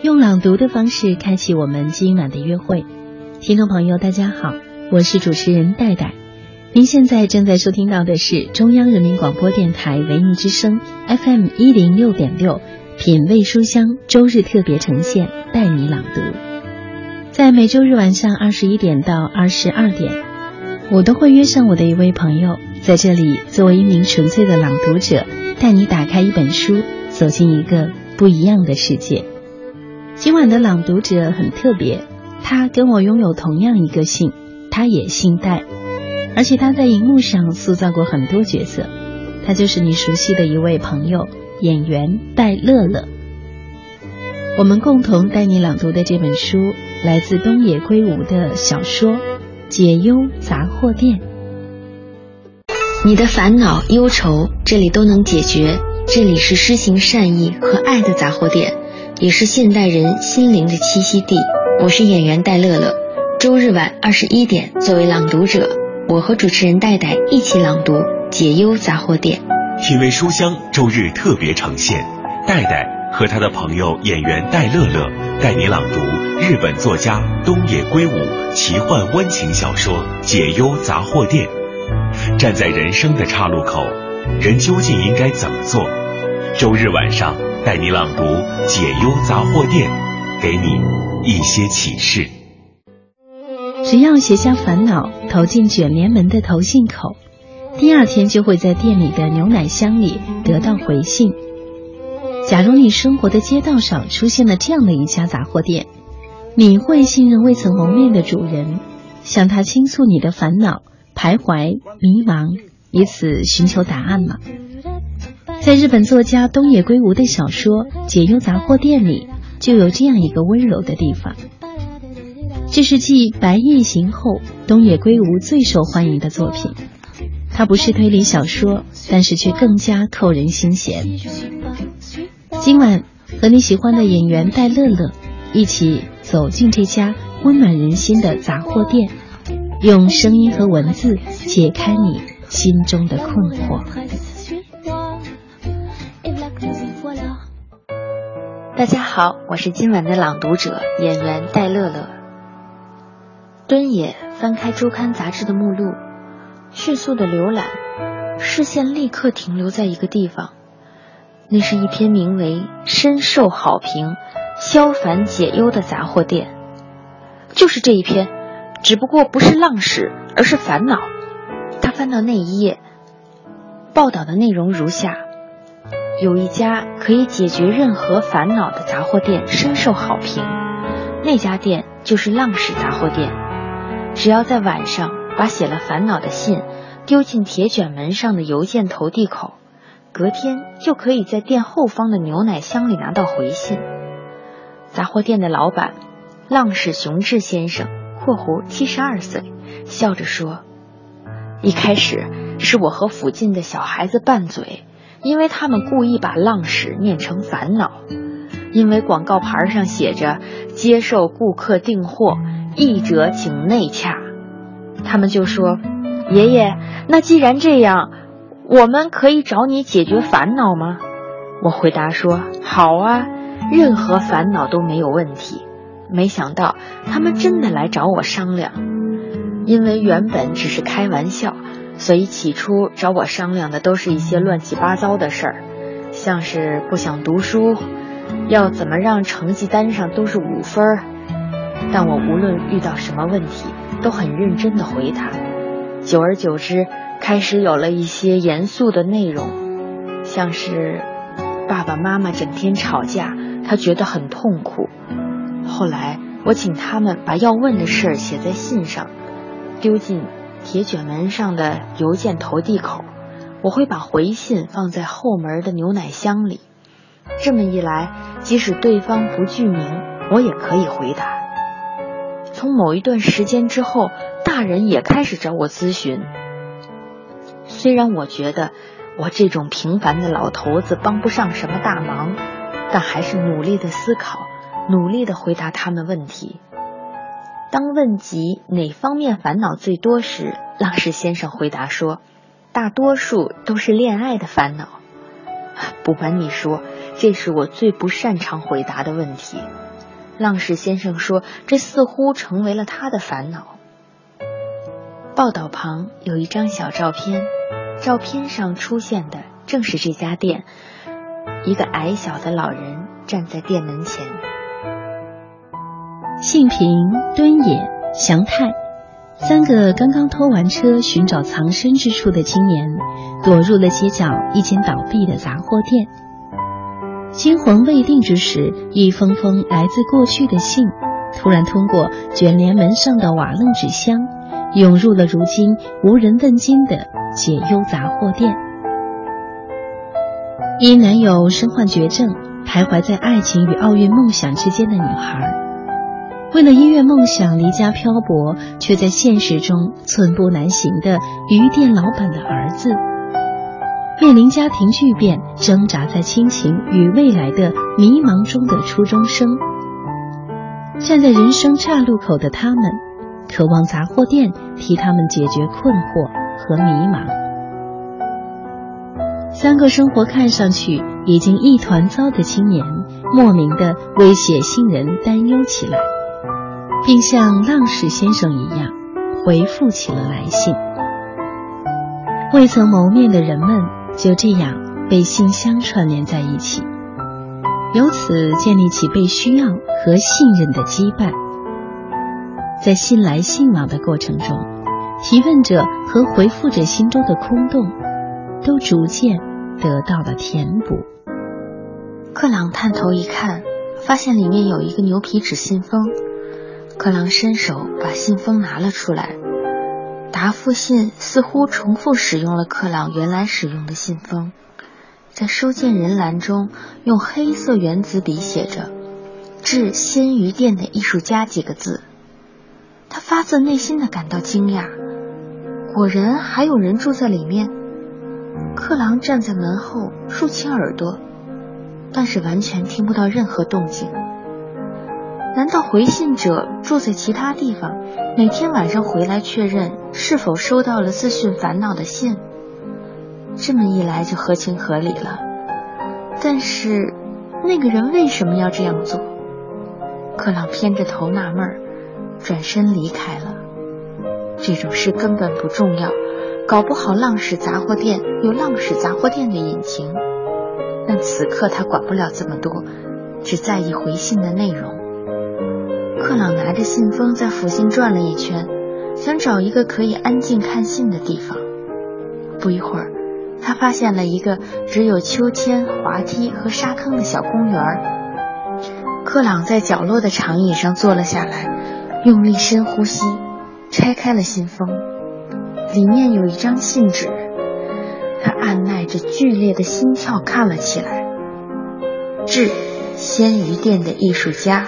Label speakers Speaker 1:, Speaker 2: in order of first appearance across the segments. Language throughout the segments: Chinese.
Speaker 1: 用朗读的方式开启我们今晚的约会。听众朋友，大家好，我是主持人戴戴。您现在正在收听到的是中央人民广播电台文艺之声 FM 一零六点六品味书香周日特别呈现，带你朗读。在每周日晚上二十一点到二十二点，我都会约上我的一位朋友，在这里作为一名纯粹的朗读者，带你打开一本书，走进一个不一样的世界。今晚的朗读者很特别，他跟我拥有同样一个姓，他也姓戴，而且他在荧幕上塑造过很多角色，他就是你熟悉的一位朋友，演员戴乐乐。我们共同带你朗读的这本书，来自东野圭吾的小说《解忧杂货店》。
Speaker 2: 你的烦恼忧愁，这里都能解决，这里是施行善意和爱的杂货店。也是现代人心灵的栖息地。我是演员戴乐乐，周日晚二十一点，作为朗读者，我和主持人戴戴一起朗读《解忧杂货店》。
Speaker 3: 品味书香周日特别呈现，戴戴和他的朋友演员戴乐乐带你朗读日本作家东野圭吾奇幻温情小说《解忧杂货店》。站在人生的岔路口，人究竟应该怎么做？周日晚上。带你朗读《解忧杂货店》，给你一些启示。
Speaker 1: 只要写下烦恼，投进卷帘门的投信口，第二天就会在店里的牛奶箱里得到回信。假如你生活的街道上出现了这样的一家杂货店，你会信任未曾谋面的主人，向他倾诉你的烦恼、徘徊、迷茫，以此寻求答案吗？在日本作家东野圭吾的小说《解忧杂货店》里，就有这样一个温柔的地方。这是继《白夜行》后东野圭吾最受欢迎的作品。它不是推理小说，但是却更加扣人心弦。今晚和你喜欢的演员戴乐乐一起走进这家温暖人心的杂货店，用声音和文字解开你心中的困惑。
Speaker 2: 大家好，我是今晚的朗读者演员戴乐乐。敦野翻开周刊杂志的目录，迅速的浏览，视线立刻停留在一个地方，那是一篇名为《深受好评，消烦解忧的杂货店》，就是这一篇，只不过不是浪矢，而是烦恼。他翻到那一页，报道的内容如下。有一家可以解决任何烦恼的杂货店深受好评，那家店就是浪矢杂货店。只要在晚上把写了烦恼的信丢进铁卷门上的邮件投递口，隔天就可以在店后方的牛奶箱里拿到回信。杂货店的老板浪矢雄志先生（括弧七十二岁）笑着说：“一开始是我和附近的小孩子拌嘴。”因为他们故意把浪矢念成烦恼，因为广告牌上写着接受顾客订货，译者请内洽，他们就说：“爷爷，那既然这样，我们可以找你解决烦恼吗？”我回答说：“好啊，任何烦恼都没有问题。”没想到他们真的来找我商量，因为原本只是开玩笑。所以起初找我商量的都是一些乱七八糟的事儿，像是不想读书，要怎么让成绩单上都是五分儿。但我无论遇到什么问题，都很认真的回答。久而久之，开始有了一些严肃的内容，像是爸爸妈妈整天吵架，他觉得很痛苦。后来我请他们把要问的事儿写在信上，丢进。铁卷门上的邮件投递口，我会把回信放在后门的牛奶箱里。这么一来，即使对方不具名，我也可以回答。从某一段时间之后，大人也开始找我咨询。虽然我觉得我这种平凡的老头子帮不上什么大忙，但还是努力的思考，努力的回答他们问题。当问及哪方面烦恼最多时，浪矢先生回答说：“大多数都是恋爱的烦恼。”不瞒你说，这是我最不擅长回答的问题。浪士先生说，这似乎成为了他的烦恼。报道旁有一张小照片，照片上出现的正是这家店，一个矮小的老人站在店门前。
Speaker 1: 幸平、敦也、祥太三个刚刚偷完车寻找藏身之处的青年，躲入了街角一间倒闭的杂货店。惊魂未定之时，一封封来自过去的信，突然通过卷帘门上的瓦楞纸箱，涌入了如今无人问津的解忧杂货店。因男友身患绝症，徘徊在爱情与奥运梦想之间的女孩。为了音乐梦想离家漂泊，却在现实中寸步难行的鱼店老板的儿子，面临家庭巨变，挣扎在亲情与未来的迷茫中的初中生，站在人生岔路口的他们，渴望杂货店替他们解决困惑和迷茫。三个生活看上去已经一团糟的青年，莫名的为写信人担忧起来。并像浪士先生一样回复起了来信。未曾谋面的人们就这样被信箱串联在一起，由此建立起被需要和信任的羁绊。在信来信往的过程中，提问者和回复者心中的空洞都逐渐得到了填补。
Speaker 2: 克朗探头一看，发现里面有一个牛皮纸信封。克朗伸手把信封拿了出来，答复信似乎重复使用了克朗原来使用的信封，在收件人栏中用黑色原子笔写着“致鲜鱼店的艺术家”几个字。他发自内心的感到惊讶，果然还有人住在里面。克朗站在门后竖起耳朵，但是完全听不到任何动静。难道回信者住在其他地方，每天晚上回来确认是否收到了自训烦恼的信？这么一来就合情合理了。但是那个人为什么要这样做？克朗偏着头纳闷儿，转身离开了。这种事根本不重要，搞不好浪矢杂货店有浪矢杂货店的隐情。但此刻他管不了这么多，只在意回信的内容。克朗拿着信封在府信转了一圈，想找一个可以安静看信的地方。不一会儿，他发现了一个只有秋千、滑梯和沙坑的小公园。克朗在角落的长椅上坐了下来，用力深呼吸，拆开了信封，里面有一张信纸。他按耐着剧烈的心跳看了起来：“致鲜鱼店的艺术家。”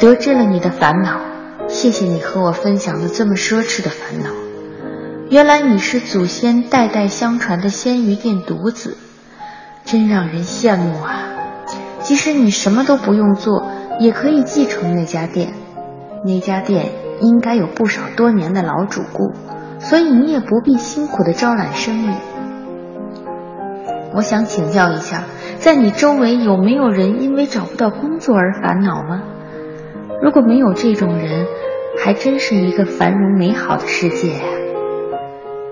Speaker 2: 得知了你的烦恼，谢谢你和我分享了这么奢侈的烦恼。原来你是祖先代代相传的鲜鱼店独子，真让人羡慕啊！即使你什么都不用做，也可以继承那家店。那家店应该有不少多年的老主顾，所以你也不必辛苦的招揽生意。我想请教一下，在你周围有没有人因为找不到工作而烦恼吗？如果没有这种人，还真是一个繁荣美好的世界呀！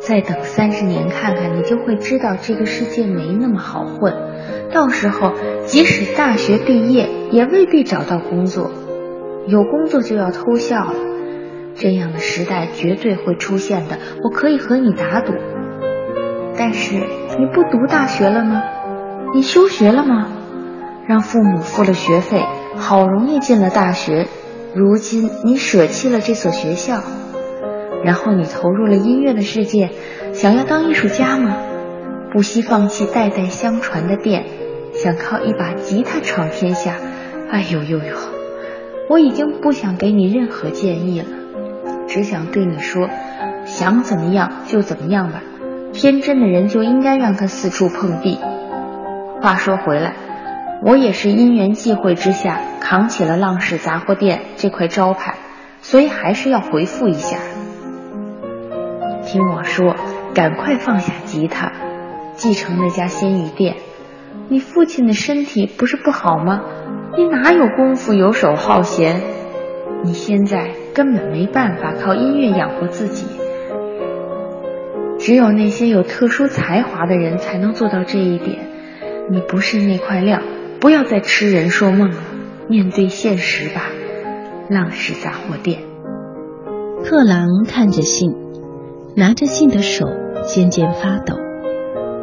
Speaker 2: 再等三十年看看，你就会知道这个世界没那么好混。到时候，即使大学毕业，也未必找到工作；有工作就要偷笑了。这样的时代绝对会出现的，我可以和你打赌。但是你不读大学了吗？你休学了吗？让父母付了学费，好容易进了大学。如今你舍弃了这所学校，然后你投入了音乐的世界，想要当艺术家吗？不惜放弃代代相传的店，想靠一把吉他闯天下？哎呦呦呦！我已经不想给你任何建议了，只想对你说，想怎么样就怎么样吧。天真的人就应该让他四处碰壁。话说回来。我也是因缘际会之下扛起了浪氏杂货店这块招牌，所以还是要回复一下。听我说，赶快放下吉他，继承那家鲜鱼店，你父亲的身体不是不好吗？你哪有功夫游手好闲？你现在根本没办法靠音乐养活自己。只有那些有特殊才华的人才能做到这一点。你不是那块料，不要再痴人说梦了，面对现实吧。浪氏杂货店。
Speaker 1: 克朗看着信，拿着信的手渐渐发抖，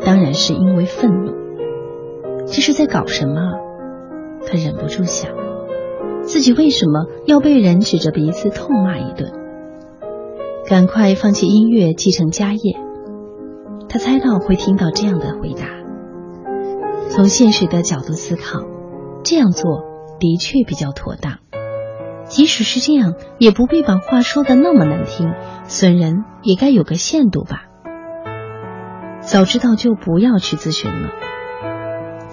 Speaker 1: 当然是因为愤怒。这是在搞什么？他忍不住想，自己为什么要被人指着鼻子痛骂一顿？赶快放弃音乐，继承家业。他猜到会听到这样的回答。从现实的角度思考，这样做的确比较妥当。即使是这样，也不必把话说的那么难听，损人也该有个限度吧。早知道就不要去咨询了。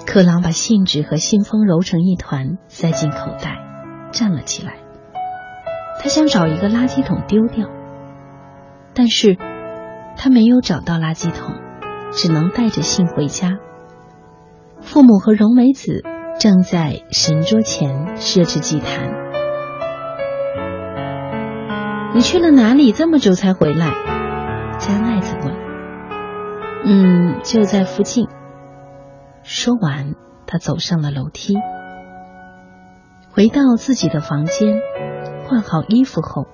Speaker 1: 克朗把信纸和信封揉成一团，塞进口袋，站了起来。他想找一个垃圾桶丢掉，但是他没有找到垃圾桶，只能带着信回家。父母和荣美子正在神桌前设置祭坛。你去了哪里？这么久才回来？加奈子问。嗯，就在附近。说完，他走上了楼梯，回到自己的房间，换好衣服后，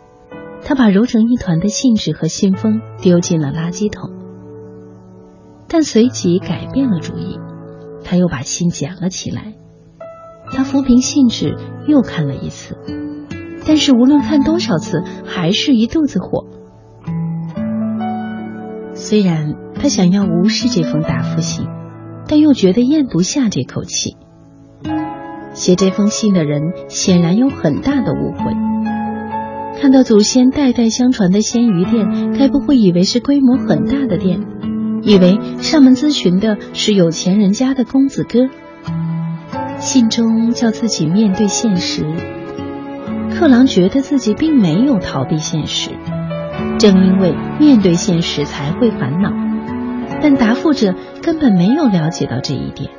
Speaker 1: 他把揉成一团的信纸和信封丢进了垃圾桶，但随即改变了主意，他又把信捡了起来。他抚平信纸，又看了一次，但是无论看多少次，还是一肚子火。虽然他想要无视这封答复信。但又觉得咽不下这口气。写这封信的人显然有很大的误会。看到祖先代代相传的鲜鱼店，该不会以为是规模很大的店，以为上门咨询的是有钱人家的公子哥。信中叫自己面对现实，克朗觉得自己并没有逃避现实，正因为面对现实才会烦恼。但答复者根本没有了解到这一点。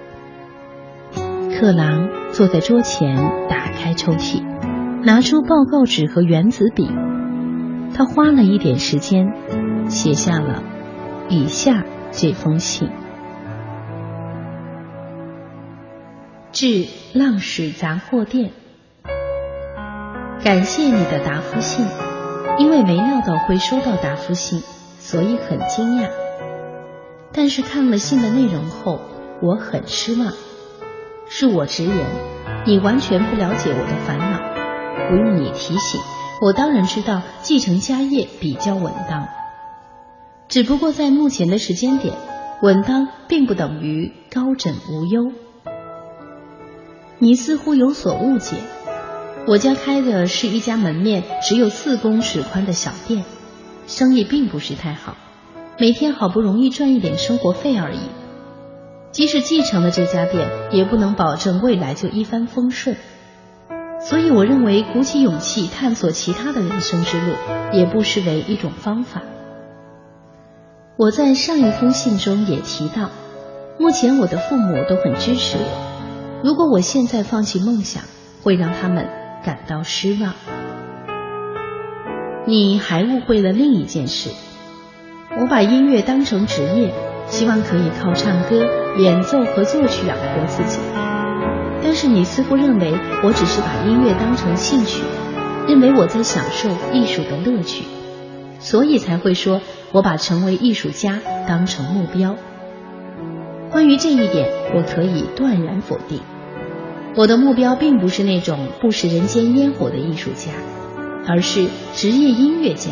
Speaker 1: 克朗坐在桌前，打开抽屉，拿出报告纸和原子笔。他花了一点时间，写下了以下这封信：致浪矢杂货店，感谢你的答复信。因为没料到会收到答复信，所以很惊讶。但是看了信的内容后，我很失望。恕我直言，你完全不了解我的烦恼。不用你提醒，我当然知道继承家业比较稳当。只不过在目前的时间点，稳当并不等于高枕无忧。你似乎有所误解。我家开的是一家门面只有四公尺宽的小店，生意并不是太好。每天好不容易赚一点生活费而已，即使继承了这家店，也不能保证未来就一帆风顺。所以，我认为鼓起勇气探索其他的人生之路，也不失为一种方法。我在上一封信中也提到，目前我的父母都很支持我。如果我现在放弃梦想，会让他们感到失望。你还误会了另一件事。我把音乐当成职业，希望可以靠唱歌、演奏和作曲养活自己。但是你似乎认为我只是把音乐当成兴趣，认为我在享受艺术的乐趣，所以才会说我把成为艺术家当成目标。关于这一点，我可以断然否定。我的目标并不是那种不食人间烟火的艺术家，而是职业音乐家，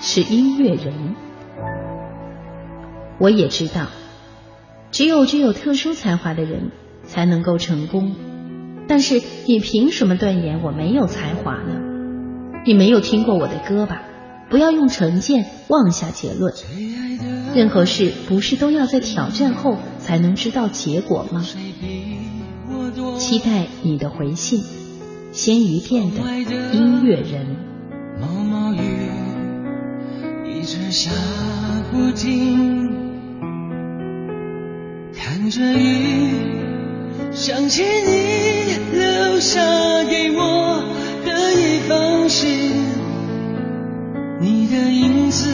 Speaker 1: 是音乐人。我也知道，只有具有特殊才华的人才能够成功。但是你凭什么断言我没有才华呢？你没有听过我的歌吧？不要用成见妄下结论。任何事不是都要在挑战后才能知道结果吗？期待你的回信。鲜鱼店的音乐人。毛毛雨一直下不停。
Speaker 4: 着雨，想起你留下给我的一封信，你的影子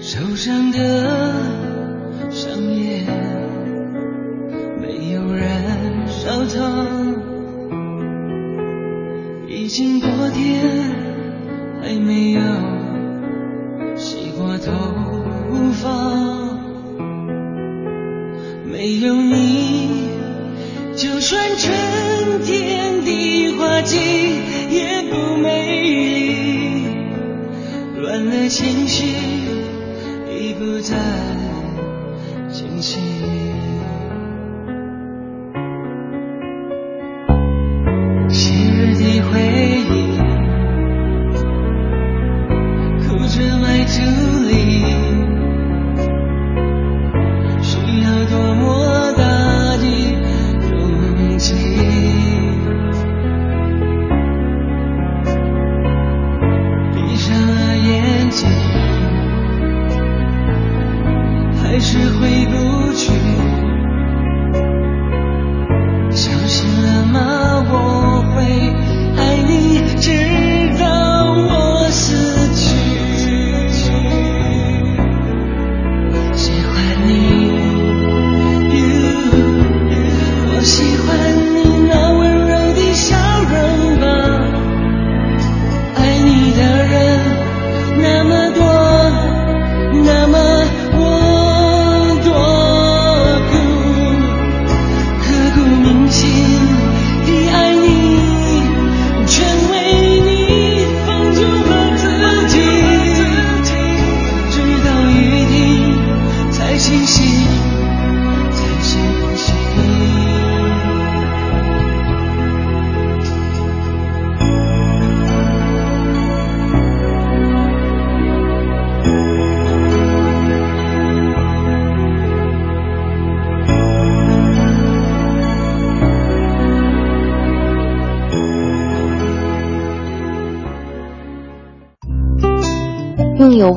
Speaker 4: 手上的香烟没有燃烧透。已经多天还没有洗过头发，没有你，就算春天的花季也不美丽。乱了情绪，不
Speaker 2: 在。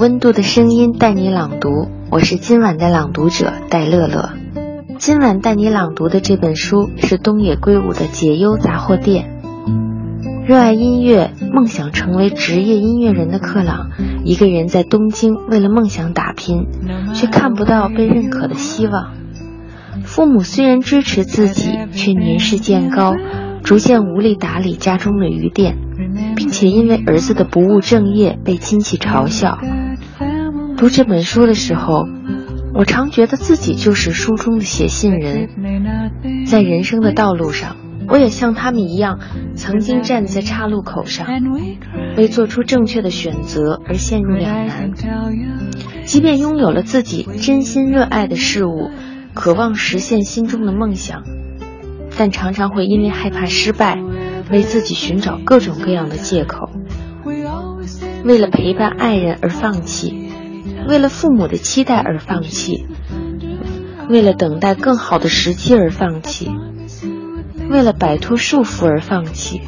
Speaker 2: 温度的声音带你朗读，我是今晚的朗读者戴乐乐。今晚带你朗读的这本书是东野圭吾的《解忧杂货店》。热爱音乐，梦想成为职业音乐人的克朗，一个人在东京为了梦想打拼，却看不到被认可的希望。父母虽然支持自己，却年事渐高，逐渐无力打理家中的鱼店。并且因为儿子的不务正业被亲戚嘲笑。读这本书的时候，我常觉得自己就是书中的写信人。在人生的道路上，我也像他们一样，曾经站在岔路口上，为做出正确的选择而陷入两难。即便拥有了自己真心热爱的事物，渴望实现心中的梦想，但常常会因为害怕失败。为自己寻找各种各样的借口，为了陪伴爱人而放弃，为了父母的期待而放弃，为了等待更好的时机而放弃，为了摆脱束缚而放弃。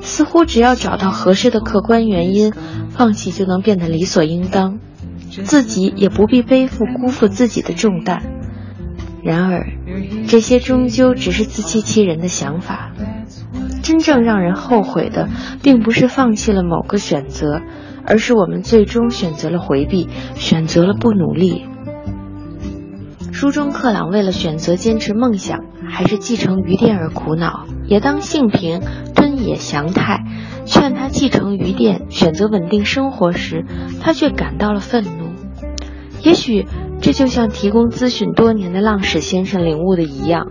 Speaker 2: 似乎只要找到合适的客观原因，放弃就能变得理所应当，自己也不必背负辜负自己的重担。然而，这些终究只是自欺欺人的想法。真正让人后悔的，并不是放弃了某个选择，而是我们最终选择了回避，选择了不努力。书中克朗为了选择坚持梦想，还是继承鱼店而苦恼；也当幸平、敦也、祥太劝他继承鱼店，选择稳定生活时，他却感到了愤怒。也许这就像提供咨询多年的浪矢先生领悟的一样，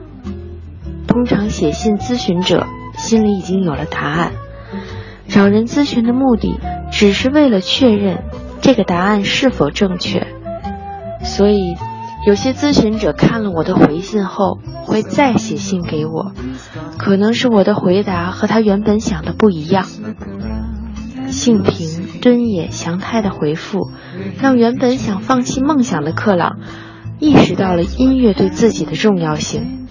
Speaker 2: 通常写信咨询者。心里已经有了答案，找人咨询的目的只是为了确认这个答案是否正确。所以，有些咨询者看了我的回信后，会再写信给我，可能是我的回答和他原本想的不一样。幸平、敦也、祥太的回复，让原本想放弃梦想的克朗，意识到了音乐对自己的重要性。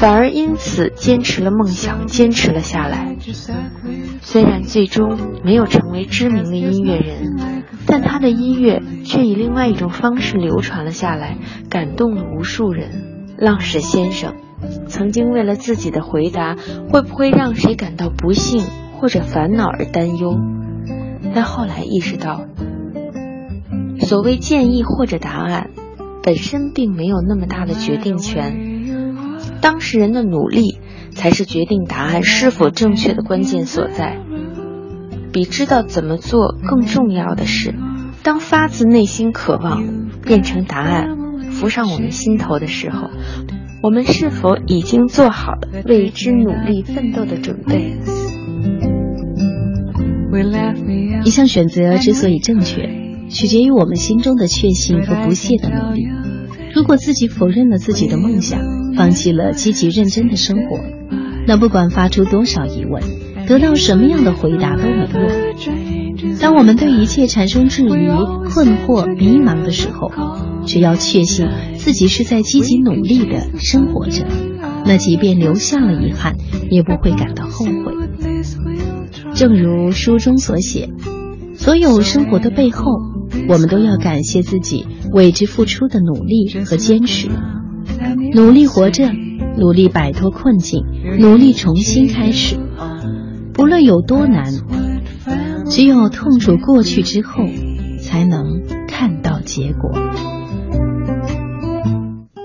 Speaker 2: 反而因此坚持了梦想，坚持了下来。虽然最终没有成为知名的音乐人，但他的音乐却以另外一种方式流传了下来，感动了无数人。浪矢先生曾经为了自己的回答会不会让谁感到不幸或者烦恼而担忧，但后来意识到，所谓建议或者答案。本身并没有那么大的决定权，当事人的努力才是决定答案是否正确的关键所在。比知道怎么做更重要的是，当发自内心渴望变成答案浮上我们心头的时候，我们是否已经做好了为之努力奋斗的准备？
Speaker 1: 一项选择之所以正确。取决于我们心中的确信和不懈的努力。如果自己否认了自己的梦想，放弃了积极认真的生活，那不管发出多少疑问，得到什么样的回答都没用。当我们对一切产生质疑、困惑、迷茫的时候，只要确信自己是在积极努力的生活着，那即便留下了遗憾，也不会感到后悔。正如书中所写，所有生活的背后。我们都要感谢自己为之付出的努力和坚持，努力活着，努力摆脱困境，努力重新开始。不论有多难，只有痛楚过去之后，才能看到结果。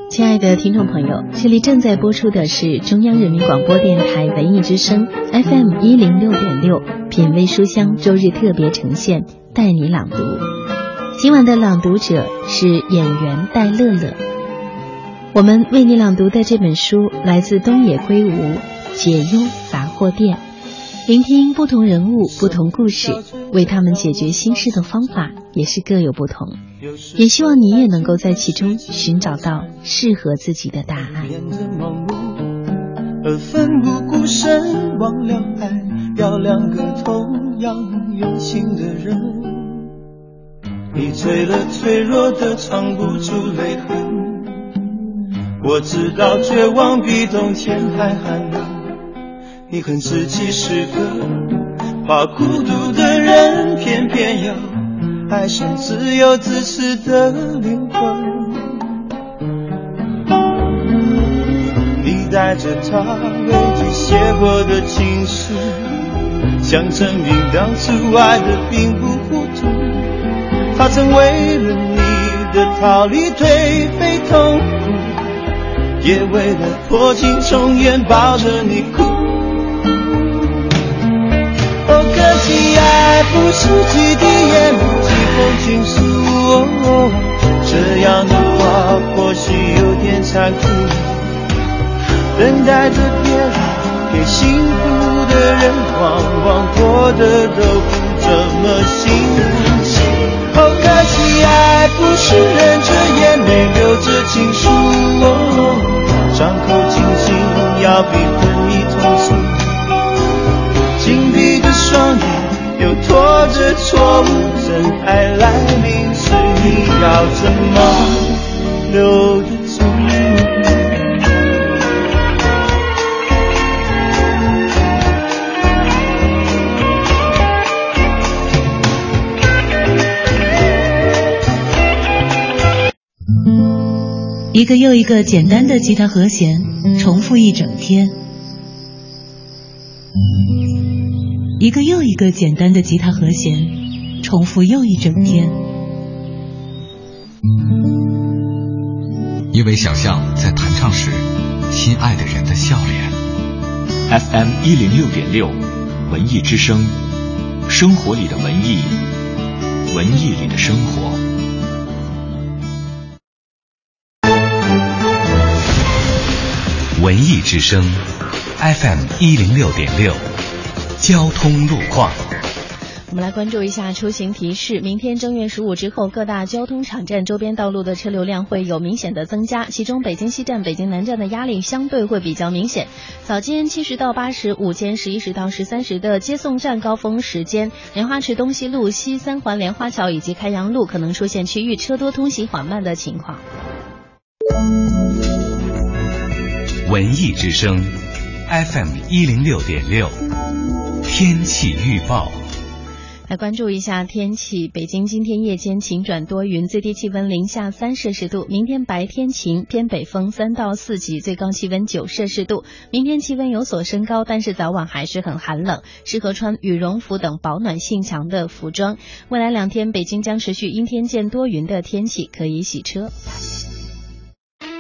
Speaker 1: 亲爱的听众朋友，这里正在播出的是中央人民广播电台文艺之声 FM 一零六点六品味书香周日特别呈现，带你朗读。今晚的朗读者是演员戴乐乐。我们为你朗读的这本书来自东野圭吾《解忧杂货店》，聆听不同人物、不同故事，为他们解决心事的方法也是各有不同。也希望你也能够在其中寻找到适合自己的答案。你醉了，脆弱的藏不住泪痕。我知道绝望比冬天还寒冷。你恨自己是个怕孤独的人，偏偏要爱上自由自私的灵魂。你带着他未经写过的情书，想证明当初爱的并不糊涂。他曾为了你的逃离颓废痛苦，也为了破镜重圆抱着你哭。哦，可惜爱不是几滴眼泪几封情书哦，这样的话或许有点残酷。等待着别人给幸福的人，往往过得都不怎么幸福。哦，可惜爱不是忍着眼泪留着情书，哦伤口清醒要比昏迷痛楚，紧闭的双眼又拖着错误，真爱来临时你要怎么留
Speaker 5: 一个又一个简单的吉他和弦重复一整天，一个又一个简单的吉他和弦重复又一整天。
Speaker 6: 因为想象在弹唱时，心爱的人的笑脸。
Speaker 3: FM 一零六点六，文艺之声，生活里的文艺，文艺里的生活。文艺之声，FM 一零六点六，交通路况。
Speaker 1: 我们来关注一下出行提示。明天正月十五之后，各大交通场站周边道路的车流量会有明显的增加，其中北京西站、北京南站的压力相对会比较明显。早间七时到八时，午间十一时到十三时的接送站高峰时间，莲花池东西路、西三环莲花桥以及开阳路可能出现区域车多、通行缓慢的情况。
Speaker 6: 文艺之声，FM 一零六点六，天气预报。
Speaker 1: 来关注一下天气。北京今天夜间晴转多云，最低气温零下三摄氏度。明天白天晴，偏北风三到四级，最高气温九摄氏度。明天气温有所升高，但是早晚还是很寒冷，适合穿羽绒服等保暖性强的服装。未来两天，北京将持续阴天见多云的天气，可以洗车。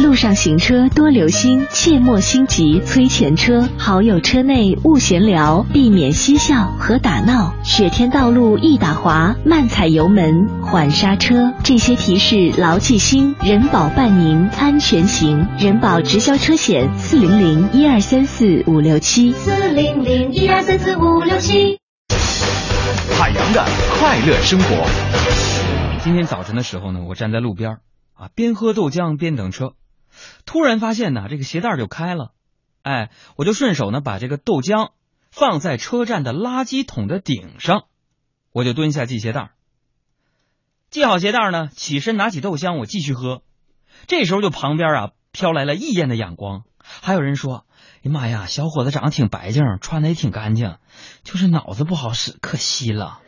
Speaker 1: 路上行车多留心，切莫心急催前车。好友车内勿闲聊，避免嬉笑和打闹。雪天道路易打滑，慢踩油门，缓刹车。这些提示牢记心，人保伴您安全行。人保直销车险四零零一二三四五六七
Speaker 7: 四零零一二三四五六七。
Speaker 6: 海洋的快乐生活。
Speaker 8: 今天早晨的时候呢，我站在路边啊，边喝豆浆边等车，突然发现呢，这个鞋带就开了，哎，我就顺手呢把这个豆浆放在车站的垃圾桶的顶上，我就蹲下系鞋带，系好鞋带呢，起身拿起豆浆，我继续喝。这时候就旁边啊飘来了异样的眼光，还有人说。哎妈呀，小伙子长得挺白净，穿的也挺干净，就是脑子不好使，可惜了。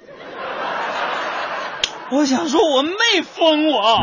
Speaker 8: 我想说，我没疯我。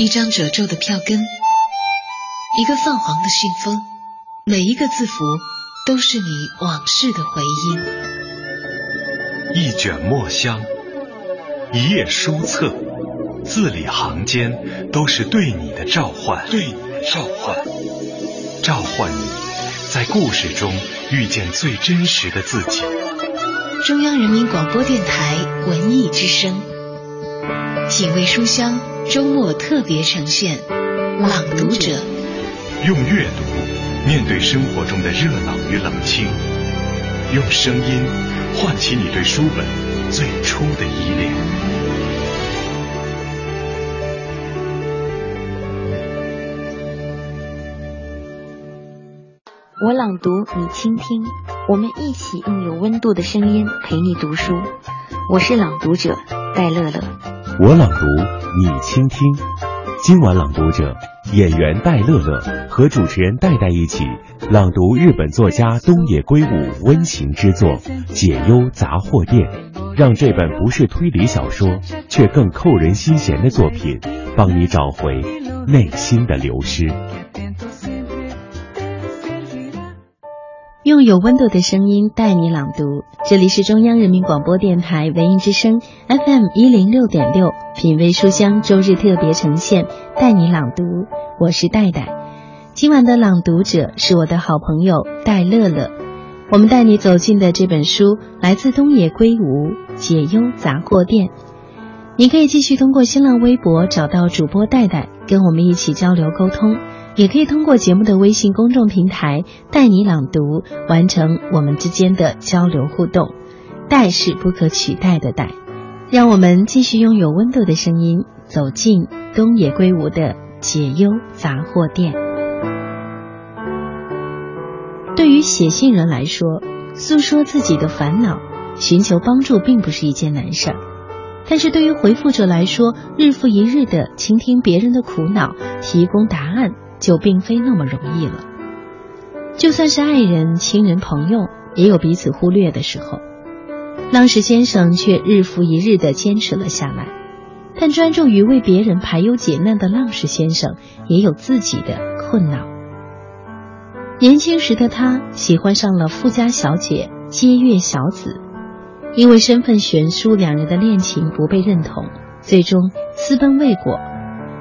Speaker 5: 一张褶皱的票根，一个泛黄的信封，每一个字符都是你往事的回
Speaker 3: 音。一卷墨香，一页书册，字里行间都是对你的召唤，对你的召唤，召唤你在故事中遇见最真实的自己。
Speaker 5: 中央人民广播电台文艺之声，品味书香。周末特别呈现《朗读者》，
Speaker 3: 用阅读面对生活中的热闹与冷清，用声音唤起你对书本最初的依恋。
Speaker 2: 我朗读，你倾听，我们一起用有温度的声音陪你读书。我是朗读者戴乐乐。
Speaker 3: 我朗读。你倾听，今晚朗读者演员戴乐乐和主持人戴戴一起朗读日本作家东野圭吾温情之作《解忧杂货店》，让这本不是推理小说却更扣人心弦的作品，帮你找回内心的流失。
Speaker 1: 用有温度的声音带你朗读，这里是中央人民广播电台文艺之声 FM 一零六点六，品味书香周日特别呈现，带你朗读，我是戴戴。今晚的朗读者是我的好朋友戴乐乐，我们带你走进的这本书来自东野圭吾《解忧杂货店》。你可以继续通过新浪微博找到主播戴戴，跟我们一起交流沟通。也可以通过节目的微信公众平台带你朗读，完成我们之间的交流互动。带是不可取代的带，让我们继续用有温度的声音走进东野圭吾的解忧杂货店。对于写信人来说，诉说自己的烦恼、寻求帮助并不是一件难事儿，但是对于回复者来说，日复一日的倾听别人的苦恼，提供答案。就并非那么容易了。就算是爱人、亲人、朋友，也有彼此忽略的时候。浪矢先生却日复一日的坚持了下来。但专注于为别人排忧解难的浪石先生也有自己的困扰。年轻时的他喜欢上了富家小姐接月小子，因为身份悬殊，两人的恋情不被认同，最终私奔未果。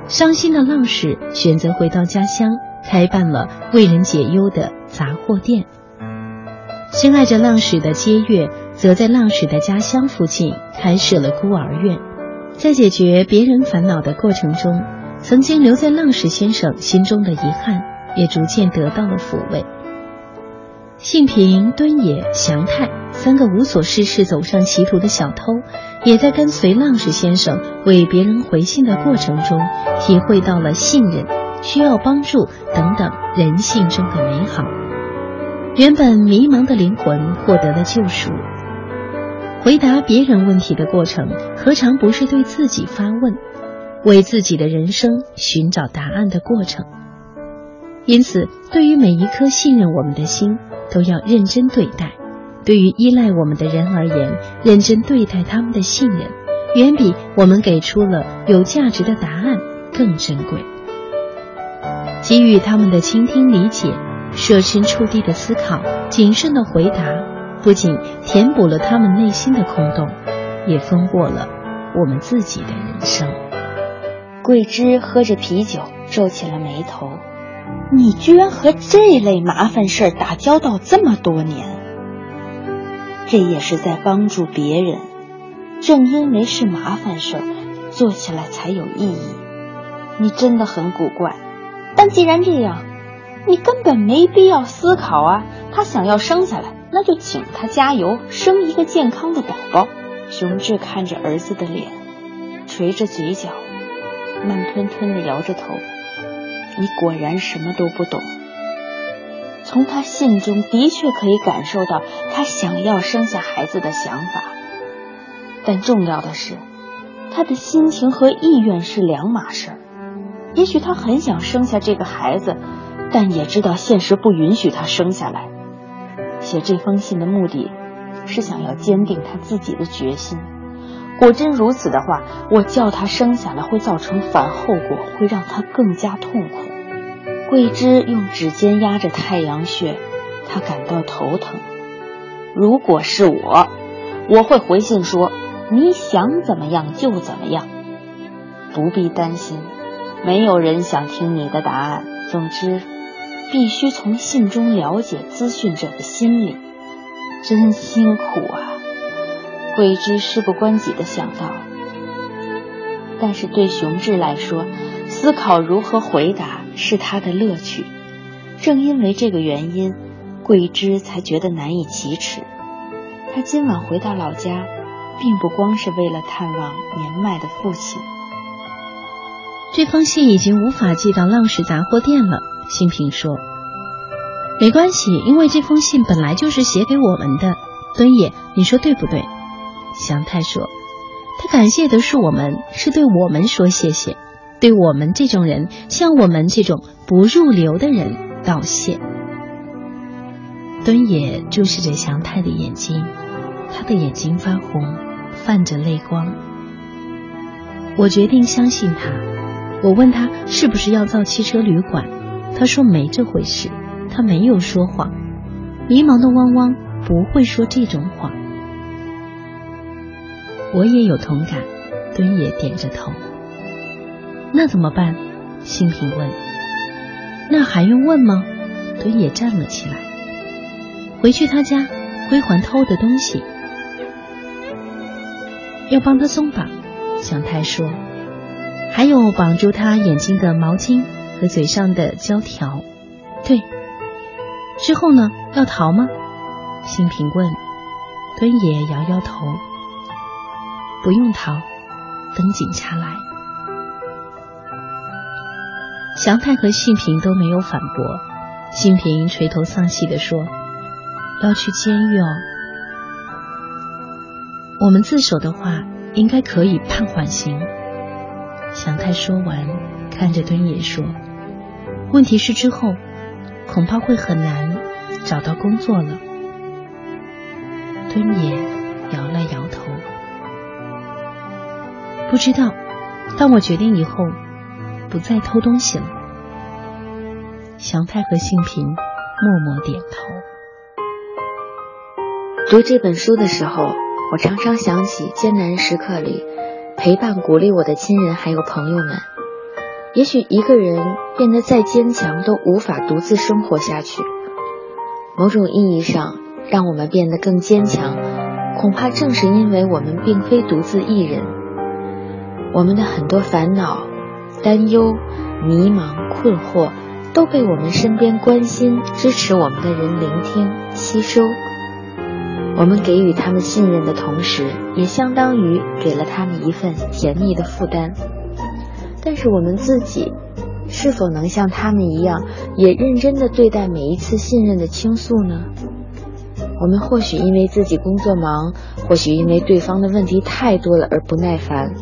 Speaker 1: 伤心的浪矢选择回到家乡，开办了为人解忧的杂货店。深爱着浪矢的阶月，则在浪矢的家乡附近开设了孤儿院。在解决别人烦恼的过程中，曾经留在浪矢先生心中的遗憾，也逐渐得到了抚慰。幸平、敦也、祥太三个无所事事、走上歧途的小偷，也在跟随浪矢先生为别人回信的过程中，体会到了信任、需要帮助等等人性中的美好。原本迷茫的灵魂获得了救赎。回答别人问题的过程，何尝不是对自己发问，为自己的人生寻找答案的过程？因此，对于每一颗信任我们的心，都要认真对待；对于依赖我们的人而言，认真对待他们的信任，远比我们给出了有价值的答案更珍贵。给予他们的倾听、理解，设身处地的思考，谨慎的回答。不仅填补了他们内心的空洞，也丰沃了我们自己的人生。
Speaker 2: 桂枝喝着啤酒，皱起了眉头。你居然和这类麻烦事儿打交道这么多年，这也是在帮助别人。正因为是麻烦事儿，做起来才有意义。你真的很古怪。但既然这样，你根本没必要思考啊。他想要生下来。那就请他加油，生一个健康的宝宝。熊志看着儿子的脸，垂着嘴角，慢吞吞的摇着头。你果然什么都不懂。从他信中的确可以感受到他想要生下孩子的想法，但重要的是，他的心情和意愿是两码事。也许他很想生下这个孩子，但也知道现实不允许他生下来。写这封信的目的，是想要坚定他自己的决心。果真如此的话，我叫他生下来会造成反后果，会让他更加痛苦。桂枝用指尖压着太阳穴，他感到头疼。如果是我，我会回信说：“你想怎么样就怎么样，不必担心，没有人想听你的答案。”总之。必须从信中了解咨询者的心理，真辛苦啊！桂枝事不关己的想到。但是对熊志来说，思考如何回答是他的乐趣。正因为这个原因，桂枝才觉得难以启齿。他今晚回到老家，并不光是为了探望年迈的父亲。
Speaker 1: 这封信已经无法寄到浪氏杂货店了。新平说：“没关系，因为这封信本来就是写给我们的。”敦野，你说对不对？祥太说：“他感谢的是我们，是对我们说谢谢，对我们这种人，像我们这种不入流的人道谢。”敦野注视着祥太的眼睛，他的眼睛发红，泛着泪光。我决定相信他。我问他是不是要造汽车旅馆。他说没这回事，他没有说谎。迷茫的汪汪不会说这种谎。我也有同感，敦也点着头。那怎么办？新平问。那还用问吗？敦也站了起来，回去他家归还偷的东西。要帮他松绑，祥太说。还有绑住他眼睛的毛巾。和嘴上的胶条，对。之后呢？要逃吗？新平问。敦也摇摇头，不用逃，等警察来。祥太和信平都没有反驳。信平垂头丧气的说：“要去监狱哦。我们自首的话，应该可以判缓刑。”祥太说完，看着敦也说。问题是之后恐怕会很难找到工作了。敦也摇了摇头，不知道。但我决定以后不再偷东西了，祥太和幸平默默点头。
Speaker 2: 读这本书的时候，我常常想起艰难时刻里陪伴鼓励我的亲人还有朋友们。也许一个人变得再坚强，都无法独自生活下去。某种意义上，让我们变得更坚强，恐怕正是因为我们并非独自一人。我们的很多烦恼、担忧、迷茫、困惑，都被我们身边关心、支持我们的人聆听、吸收。我们给予他们信任的同时，也相当于给了他们一份甜蜜的负担。但是我们自己，是否能像他们一样，也认真的对待每一次信任的倾诉呢？我们或许因为自己工作忙，或许因为对方的问题太多了而不耐烦，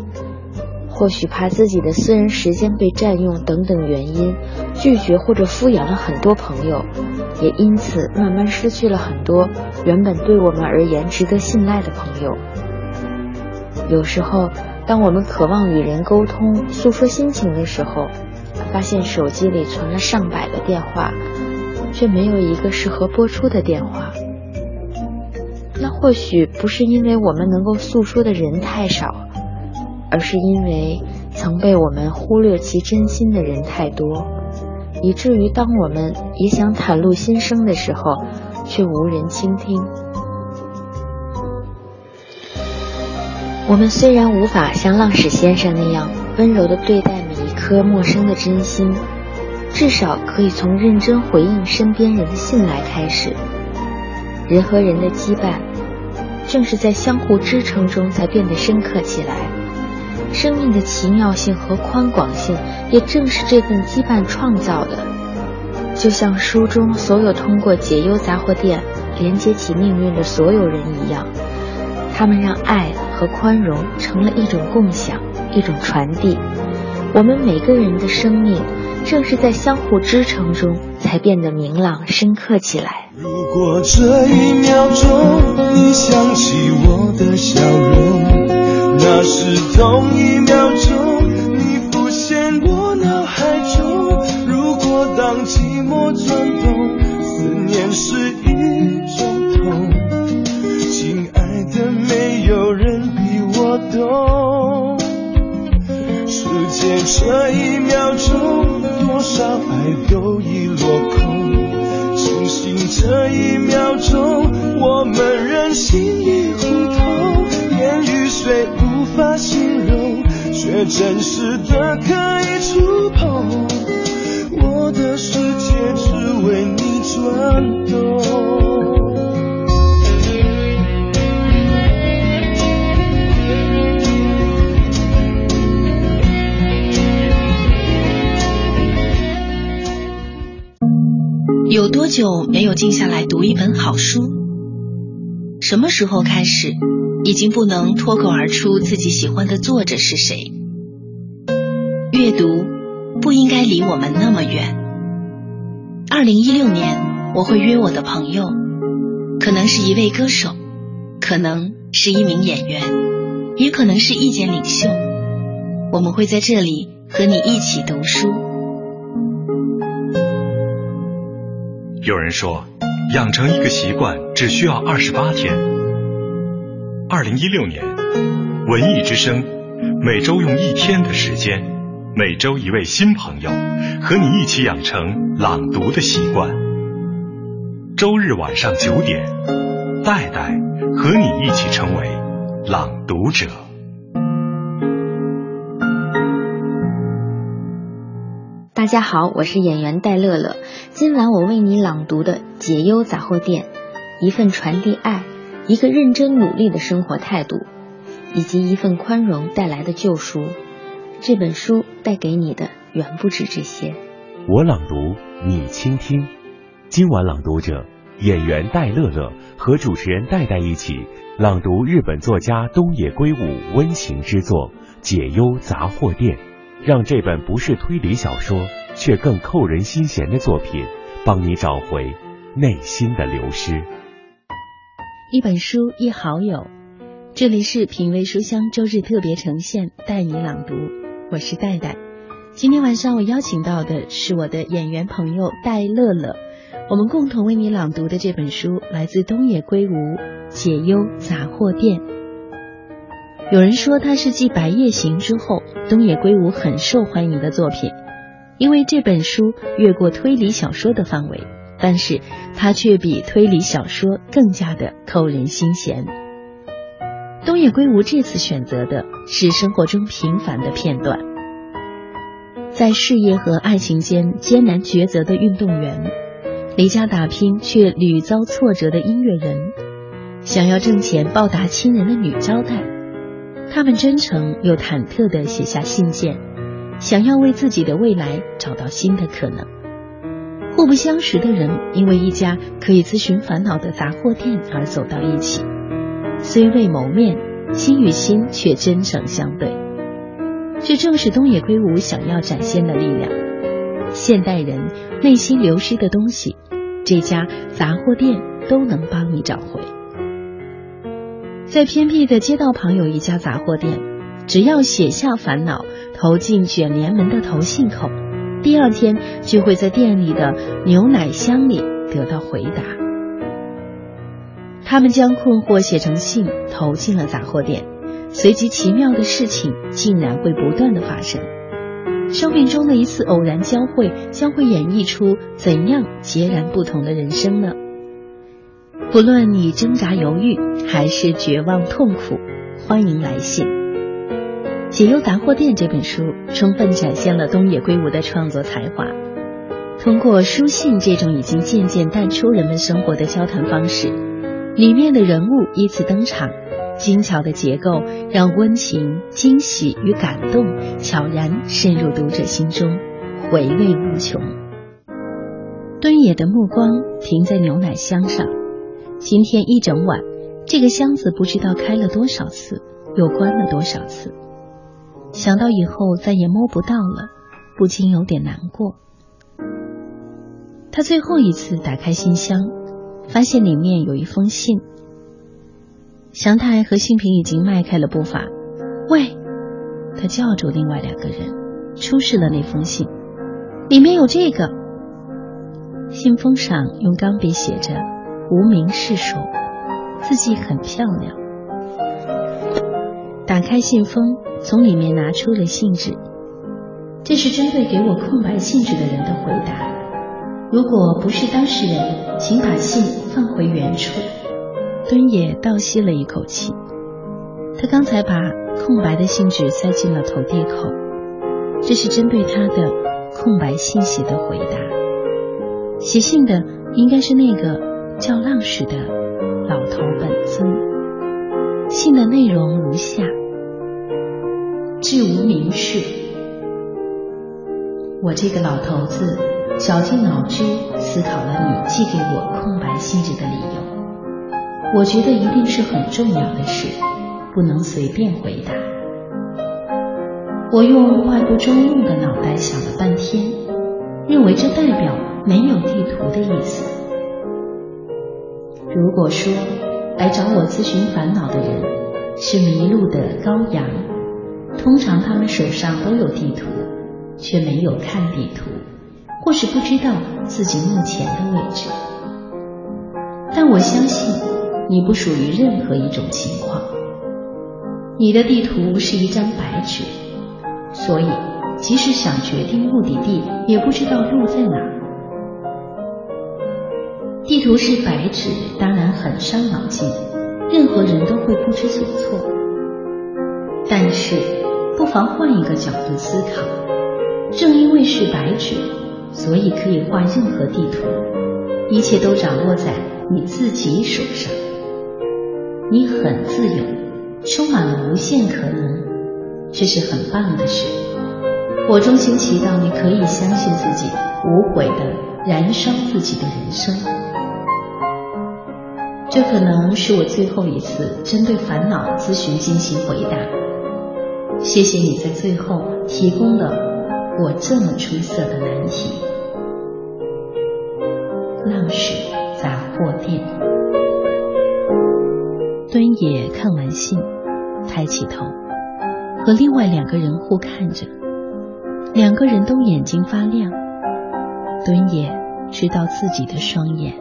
Speaker 2: 或许怕自己的私人时间被占用等等原因，拒绝或者敷衍了很多朋友，也因此慢慢失去了很多原本对我们而言值得信赖的朋友。有时候。当我们渴望与人沟通、诉说心情的时候，发现手机里存了上百个电话，却没有一个适合拨出的电话。那或许不是因为我们能够诉说的人太少，而是因为曾被我们忽略其真心的人太多，以至于当我们也想袒露心声的时候，却无人倾听。我们虽然无法像浪矢先生那样温柔地对待每一颗陌生的真心，至少可以从认真回应身边人的信赖开始。人和人的羁绊，正是在相互支撑中才变得深刻起来。生命的奇妙性和宽广性，也正是这份羁绊创造的。就像书中所有通过解忧杂货店连接起命运的所有人一样，他们让爱。和宽容成了一种共享，一种传递。我们每个人的生命，正是在相互支撑中，才变得明朗深刻起来。
Speaker 4: 如果这一秒钟你想起我的笑容，那是同一秒钟你浮现我脑海中。如果当寂寞转动，思念是一种痛，亲爱的，没有人比我。懂，时间这一秒钟，多少爱都已落空。清醒这一秒钟，我们人心已互通。言语虽无法形容，却真实的可以触碰。我的世界只为你转动。
Speaker 5: 有多久没有静下来读一本好书？什么时候开始，已经不能脱口而出自己喜欢的作者是谁？阅读不应该离我们那么远。二零一六年，我会约我的朋友，可能是一位歌手，可能是一名演员，也可能是意见领袖。我们会在这里和你一起读书。
Speaker 3: 有人说，养成一个习惯只需要二十八天。二零一六年，文艺之声每周用一天的时间，每周一位新朋友和你一起养成朗读的习惯。周日晚上九点，戴戴和你一起成为朗读者。
Speaker 2: 大家好，我是演员戴乐乐。今晚我为你朗读的《解忧杂货店》，一份传递爱、一个认真努力的生活态度，以及一份宽容带来的救赎。这本书带给你的远不止这些。
Speaker 3: 我朗读，你倾听。今晚朗读者演员戴乐乐和主持人戴戴一起朗读日本作家东野圭吾温情之作《解忧杂货店》，让这本不是推理小说。却更扣人心弦的作品，帮你找回内心的流失。
Speaker 1: 一本书，一好友。这里是品味书香周日特别呈现，带你朗读。我是戴戴。今天晚上我邀请到的是我的演员朋友戴乐乐，我们共同为你朗读的这本书来自东野圭吾《解忧杂货店》。有人说它是继《白夜行》之后东野圭吾很受欢迎的作品，因为这本书越过推理小说的范围，但是它却比推理小说更加的扣人心弦。东野圭吾这次选择的是生活中平凡的片段。在事业和爱情间艰难抉择的运动员，离家打拼却屡遭挫折的音乐人，想要挣钱报答亲人的女招待，他们真诚又忐忑地写下信件，想要为自己的未来找到新的可能。互不相识的人，因为一家可以咨询烦恼的杂货店而走到一起，虽未谋面，心与心却真诚相对。这正是东野圭吾想要展现的力量。现代人内心流失的东西，这家杂货店都能帮你找回。在偏僻的街道旁有一家杂货店，只要写下烦恼，投进卷帘门的投信口，第二天就会在店里的牛奶箱里得到回答。他们将困惑写成信，投进了杂货店。随即，奇妙的事情竟然会不断的发生。生命中的一次偶然交汇，将会演绎出怎样截然不同的人生呢？不论你挣扎犹豫，还是绝望痛苦，欢迎来信。《解忧杂货店》这本书充分展现了东野圭吾的创作才华。通过书信这种已经渐渐淡出人们生活的交谈方式，里面的人物依次登场。精巧的结构让温情、惊喜与感动悄然渗入读者心中，回味无穷。敦野的目光停在牛奶箱上，今天一整晚，这个箱子不知道开了多少次，又关了多少次。想到以后再也摸不到了，不禁有点难过。他最后一次打开信箱，发现里面有一封信。祥太和幸平已经迈开了步伐。喂，他叫住另外两个人，出示了那封信，里面有这个。信封上用钢笔写着“无名氏首”，字迹很漂亮。打开信封，从里面拿出了信纸，这是针对给我空白信纸的人的回答。如果不是当事人，请把信放回原处。敦也倒吸了一口气，他刚才把空白的信纸塞进了投递口，这是针对他的空白信写的回答。写信的应该是那个叫浪矢的老头本尊。信的内容如下：致无名氏，我这个老头子绞尽脑汁思考了你寄给我空白信纸的理由。我觉得一定是很重要的事，不能随便回答。我用外不中用的脑袋想了半天，认为这代表没有地图的意思。如果说来找我咨询烦恼的人是迷路的羔羊，通常他们手上都有地图，却没有看地图，或是不知道自己目前的位置。但我相信。你不属于任何一种情况，你的地图是一张白纸，所以即使想决定目的地，也不知道路在哪。地图是白纸，当然很伤脑筋，任何人都会不知所措。但是不妨换一个角度思考，正因为是白纸，所以可以画任何地图，一切都掌握在你自己手上。你很自由，充满了无限可能，这是很棒的事。我衷心祈祷你可以相信自己，无悔的燃烧自己的人生。这可能是我最后一次针对烦恼咨询进行回答。谢谢你在最后提供了我这么出色的难题。浪矢杂货店。敦也看完信，抬起头，和另外两个人互看着，两个人都眼睛发亮。敦也知道自己的双眼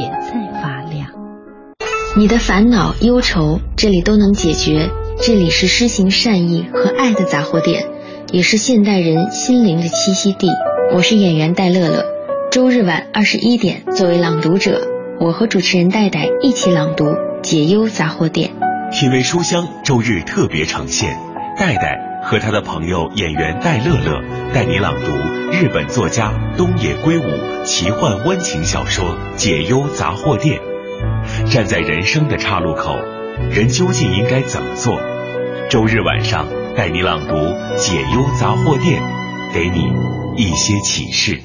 Speaker 1: 也在发亮。
Speaker 2: 你的烦恼、忧愁，这里都能解决。这里是施行善意和爱的杂货店，也是现代人心灵的栖息地。我是演员戴乐乐。周日晚二十一点，作为朗读者，我和主持人戴戴一起朗读《解忧杂货店》。
Speaker 3: 品味书香周日特别呈现，戴戴和他的朋友演员戴乐乐带你朗读日本作家东野圭吾奇幻温情小说《解忧杂货店》。站在人生的岔路口。人究竟应该怎么做？周日晚上带你朗读《解忧杂货店》，给你一些启示。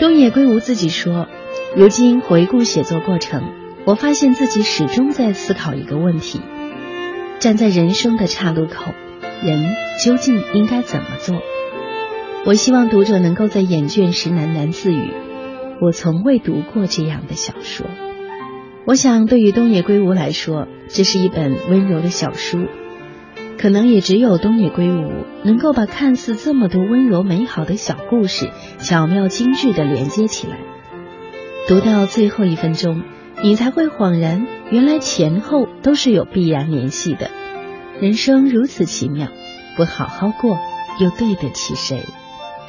Speaker 1: 东野圭吾自己说：“如今回顾写作过程，我发现自己始终在思考一个问题：站在人生的岔路口，人究竟应该怎么做？”我希望读者能够在眼倦时喃喃自语：“我从未读过这样的小说。”我想，对于东野圭吾来说，这是一本温柔的小书。可能也只有东野圭吾能够把看似这么多温柔美好的小故事，巧妙精致的连接起来。读到最后一分钟，你才会恍然，原来前后都是有必然联系的。人生如此奇妙，不好好过，又对得起谁？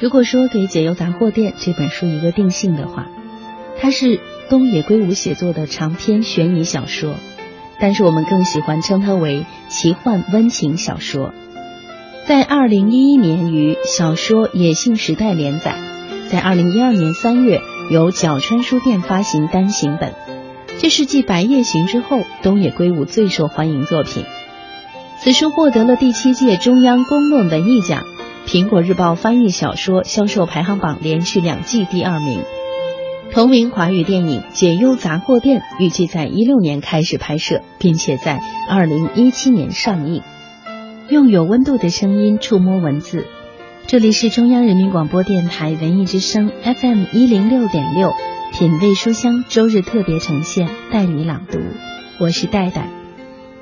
Speaker 1: 如果说给《解忧杂货店》这本书一个定性的话，它是。东野圭吾写作的长篇悬疑小说，但是我们更喜欢称它为奇幻温情小说。在二零一一年于小说《野性时代》连载，在二零一二年三月由角川书店发行单行本。这是继《白夜行》之后东野圭吾最受欢迎作品。此书获得了第七届中央公论文艺奖、苹果日报翻译小说销售排行榜连续两季第二名。同名华语电影《解忧杂货店》预计在一六年开始拍摄，并且在二零一七年上映。用有温度的声音触摸文字，这里是中央人民广播电台文艺之声 FM 一零六点六，品味书香周日特别呈现，带你朗读。我是戴戴。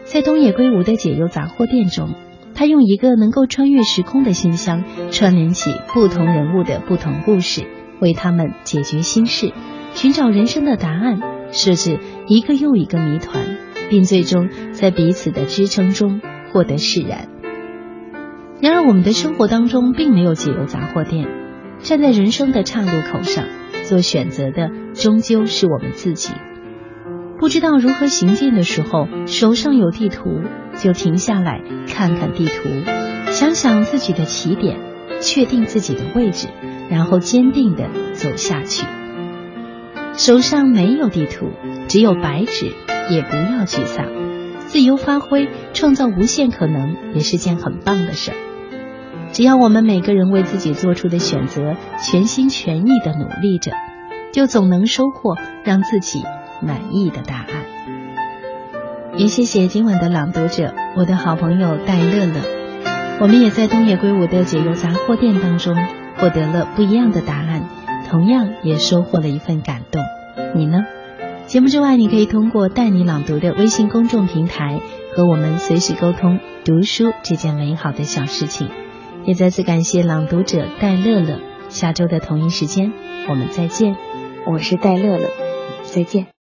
Speaker 1: 在东野圭吾的《解忧杂货店》中，他用一个能够穿越时空的信箱，串联起不同人物的不同故事。为他们解决心事，寻找人生的答案，设置一个又一个谜团，并最终在彼此的支撑中获得释然。然而，我们的生活当中并没有解忧杂货店。站在人生的岔路口上，做选择的终究是我们自己。不知道如何行进的时候，手上有地图，就停下来看看地图，想想自己的起点，确定自己的位置。然后坚定的走下去。手上没有地图，只有白纸，也不要沮丧，自由发挥，创造无限可能，也是件很棒的事。只要我们每个人为自己做出的选择全心全意的努力着，就总能收获让自己满意的答案。也谢谢今晚的朗读者，我的好朋友戴乐乐。我们也在东野圭吾的解忧杂货店当中。获得了不一样的答案，同样也收获了一份感动。你呢？节目之外，你可以通过带你朗读的微信公众平台和我们随时沟通读书这件美好的小事情。也再次感谢朗读者戴乐乐。下周的同一时间，我们再见。
Speaker 2: 我是戴乐乐，再见。